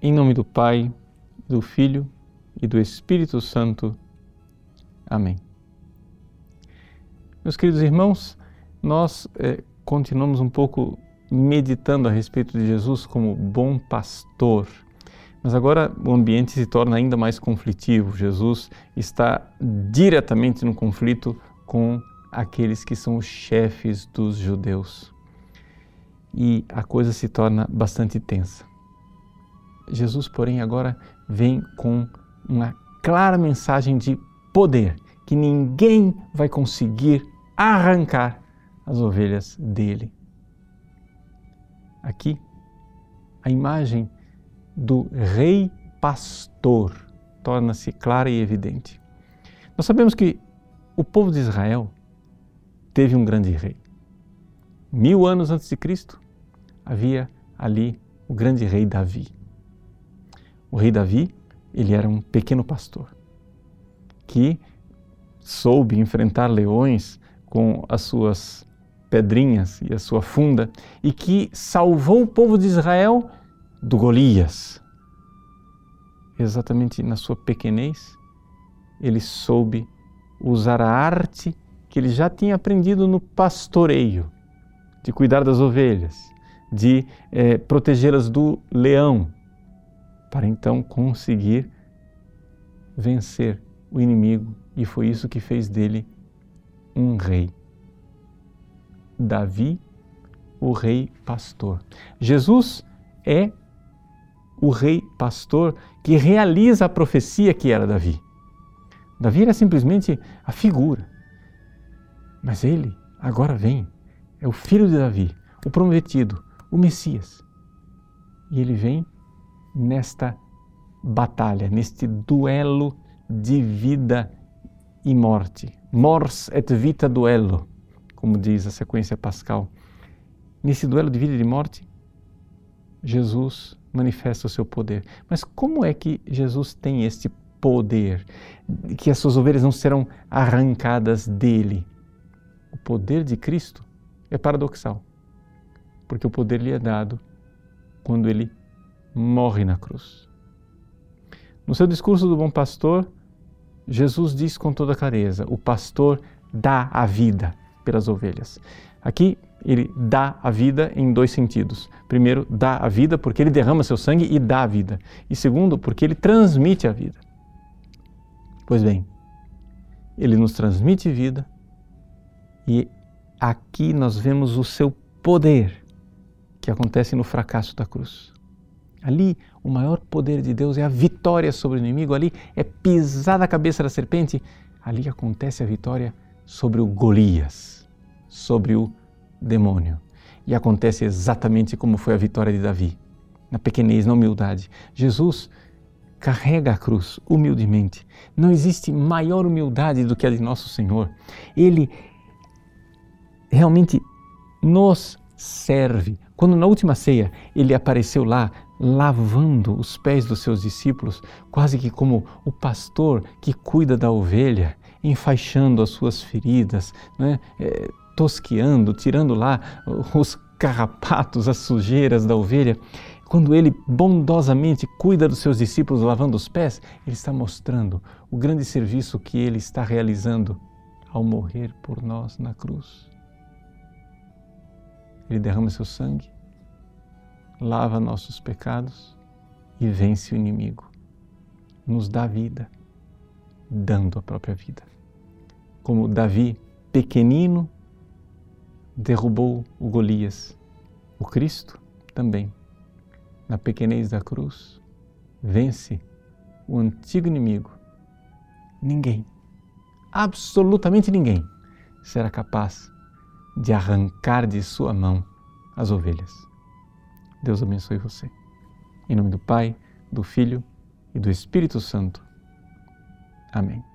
Em nome do Pai, do Filho e do Espírito Santo. Amém. Meus queridos irmãos, nós eh, continuamos um pouco meditando a respeito de Jesus como bom pastor. Mas agora o ambiente se torna ainda mais conflitivo. Jesus está diretamente no conflito com aqueles que são os chefes dos judeus. E a coisa se torna bastante tensa. Jesus, porém, agora vem com uma clara mensagem de poder, que ninguém vai conseguir arrancar as ovelhas dele. Aqui, a imagem do rei pastor torna-se clara e evidente. Nós sabemos que o povo de Israel teve um grande rei. Mil anos antes de Cristo, havia ali o grande rei Davi. O rei Davi, ele era um pequeno pastor que soube enfrentar leões com as suas pedrinhas e a sua funda e que salvou o povo de Israel do Golias. Exatamente na sua pequenez, ele soube usar a arte que ele já tinha aprendido no pastoreio, de cuidar das ovelhas, de eh, protegê-las do leão, para então conseguir vencer o inimigo. E foi isso que fez dele um rei. Davi, o rei pastor. Jesus é o rei pastor que realiza a profecia que era Davi. Davi era simplesmente a figura. Mas ele agora vem, é o filho de Davi, o prometido, o Messias. E ele vem nesta batalha, neste duelo de vida e morte. Mors et vita duello, como diz a sequência pascal. Nesse duelo de vida e de morte, Jesus manifesta o seu poder. Mas como é que Jesus tem este poder? Que as suas ovelhas não serão arrancadas dele? O poder de Cristo é paradoxal, porque o poder lhe é dado quando ele morre na cruz. No seu discurso do Bom Pastor, Jesus diz com toda clareza: o pastor dá a vida pelas ovelhas. Aqui ele dá a vida em dois sentidos. Primeiro, dá a vida porque ele derrama seu sangue e dá a vida. E segundo, porque ele transmite a vida. Pois bem, ele nos transmite vida e aqui nós vemos o seu poder que acontece no fracasso da cruz. Ali, o maior poder de Deus é a vitória sobre o inimigo, ali é pisar a cabeça da serpente, ali acontece a vitória sobre o Golias, sobre o demônio. E acontece exatamente como foi a vitória de Davi, na pequenez, na humildade. Jesus carrega a cruz humildemente. Não existe maior humildade do que a de nosso Senhor. Ele realmente nos serve. Quando na última ceia ele apareceu lá lavando os pés dos seus discípulos, quase que como o pastor que cuida da ovelha, enfaixando as suas feridas, né? é, tosqueando, tirando lá os carrapatos, as sujeiras da ovelha. Quando ele bondosamente cuida dos seus discípulos lavando os pés, ele está mostrando o grande serviço que ele está realizando ao morrer por nós na cruz. Ele derrama seu sangue lava nossos pecados e vence o inimigo. Nos dá vida, dando a própria vida. Como Davi, pequenino, derrubou o Golias, o Cristo também, na pequenez da cruz, vence o antigo inimigo. Ninguém, absolutamente ninguém, será capaz de arrancar de sua mão as ovelhas. Deus abençoe você. Em nome do Pai, do Filho e do Espírito Santo. Amém.